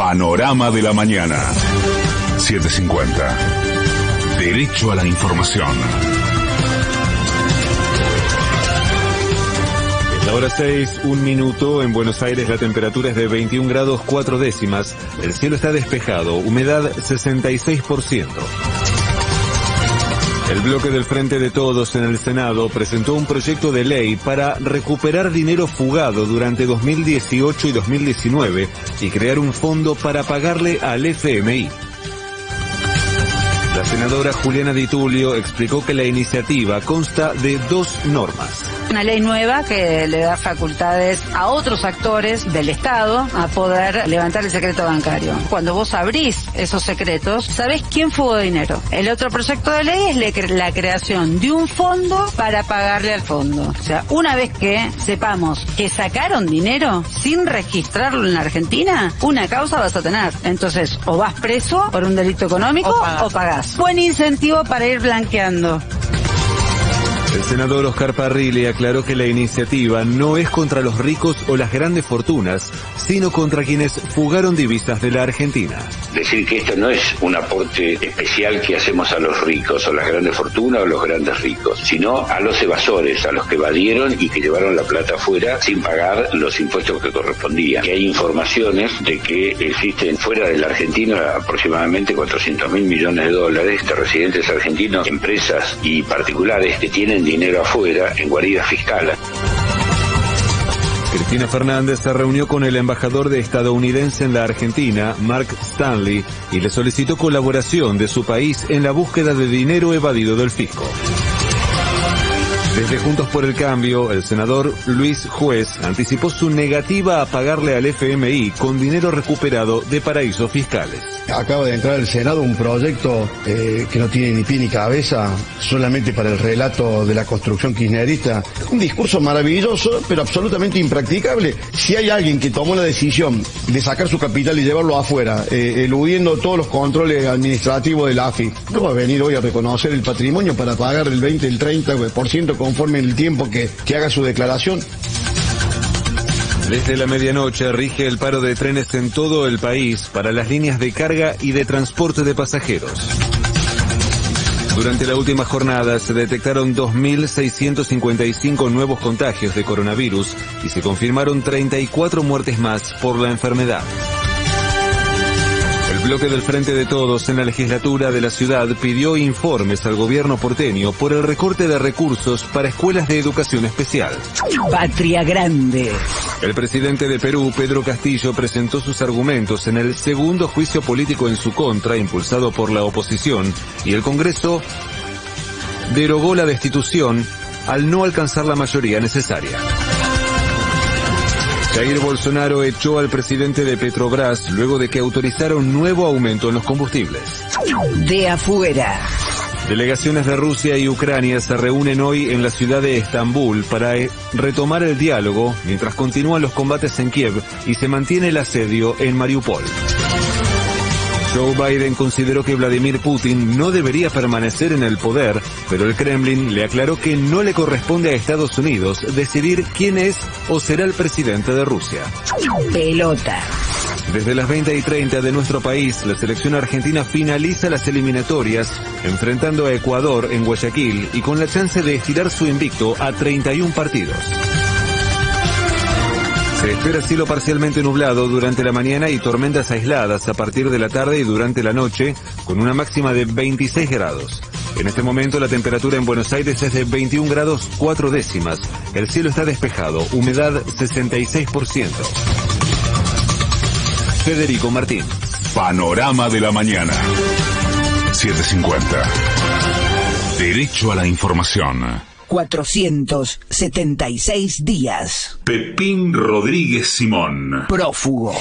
Panorama de la mañana. 750. Derecho a la información. Es la hora 6, un minuto. En Buenos Aires la temperatura es de 21 grados 4 décimas. El cielo está despejado. Humedad 66%. El bloque del Frente de Todos en el Senado presentó un proyecto de ley para recuperar dinero fugado durante 2018 y 2019 y crear un fondo para pagarle al FMI. La senadora Juliana Di Tulio explicó que la iniciativa consta de dos normas. Una ley nueva que le da facultades a otros actores del Estado a poder levantar el secreto bancario. Cuando vos abrís esos secretos, sabés quién fugó dinero. El otro proyecto de ley es la creación de un fondo para pagarle al fondo. O sea, una vez que sepamos que sacaron dinero sin registrarlo en la Argentina, una causa vas a tener. Entonces, o vas preso por un delito económico o pagás. Buen incentivo para ir blanqueando. El senador Oscar Parrilli aclaró que la iniciativa no es contra los ricos o las grandes fortunas, sino contra quienes fugaron divisas de la Argentina. Decir que esto no es un aporte especial que hacemos a los ricos o las grandes fortunas o los grandes ricos, sino a los evasores, a los que evadieron y que llevaron la plata afuera sin pagar los impuestos que correspondían. Que hay informaciones de que existen fuera de la Argentina aproximadamente 400 mil millones de dólares de residentes argentinos, empresas y particulares que tienen dinero afuera en guaridas fiscales. Cristina Fernández se reunió con el embajador de estadounidense en la Argentina, Mark Stanley, y le solicitó colaboración de su país en la búsqueda de dinero evadido del fisco. Desde Juntos por el Cambio, el senador Luis Juez anticipó su negativa a pagarle al FMI con dinero recuperado de paraísos fiscales. Acaba de entrar al Senado un proyecto eh, que no tiene ni pie ni cabeza, solamente para el relato de la construcción kirchnerista. Un discurso maravilloso, pero absolutamente impracticable. Si hay alguien que tomó la decisión de sacar su capital y llevarlo afuera, eh, eludiendo todos los controles administrativos de la AFI, no va a venir hoy a reconocer el patrimonio para pagar el 20, el 30% conforme el tiempo que, que haga su declaración. Desde la medianoche rige el paro de trenes en todo el país para las líneas de carga y de transporte de pasajeros. Durante la última jornada se detectaron 2.655 nuevos contagios de coronavirus y se confirmaron 34 muertes más por la enfermedad. El bloque del Frente de Todos en la legislatura de la ciudad pidió informes al gobierno porteño por el recorte de recursos para escuelas de educación especial. Patria Grande. El presidente de Perú, Pedro Castillo, presentó sus argumentos en el segundo juicio político en su contra, impulsado por la oposición, y el Congreso derogó la destitución al no alcanzar la mayoría necesaria. Jair Bolsonaro echó al presidente de Petrobras luego de que autorizara un nuevo aumento en los combustibles. De afuera. Delegaciones de Rusia y Ucrania se reúnen hoy en la ciudad de Estambul para eh, retomar el diálogo mientras continúan los combates en Kiev y se mantiene el asedio en Mariupol. Joe Biden consideró que Vladimir Putin no debería permanecer en el poder, pero el Kremlin le aclaró que no le corresponde a Estados Unidos decidir quién es o será el presidente de Rusia. Pelota. Desde las 20 y 30 de nuestro país, la selección argentina finaliza las eliminatorias, enfrentando a Ecuador en Guayaquil y con la chance de estirar su invicto a 31 partidos. Se espera cielo parcialmente nublado durante la mañana y tormentas aisladas a partir de la tarde y durante la noche, con una máxima de 26 grados. En este momento la temperatura en Buenos Aires es de 21 grados 4 décimas. El cielo está despejado, humedad 66%. Federico Martín. Panorama de la mañana. 750. Derecho a la información. 476 días. Pepín Rodríguez Simón. Prófugo.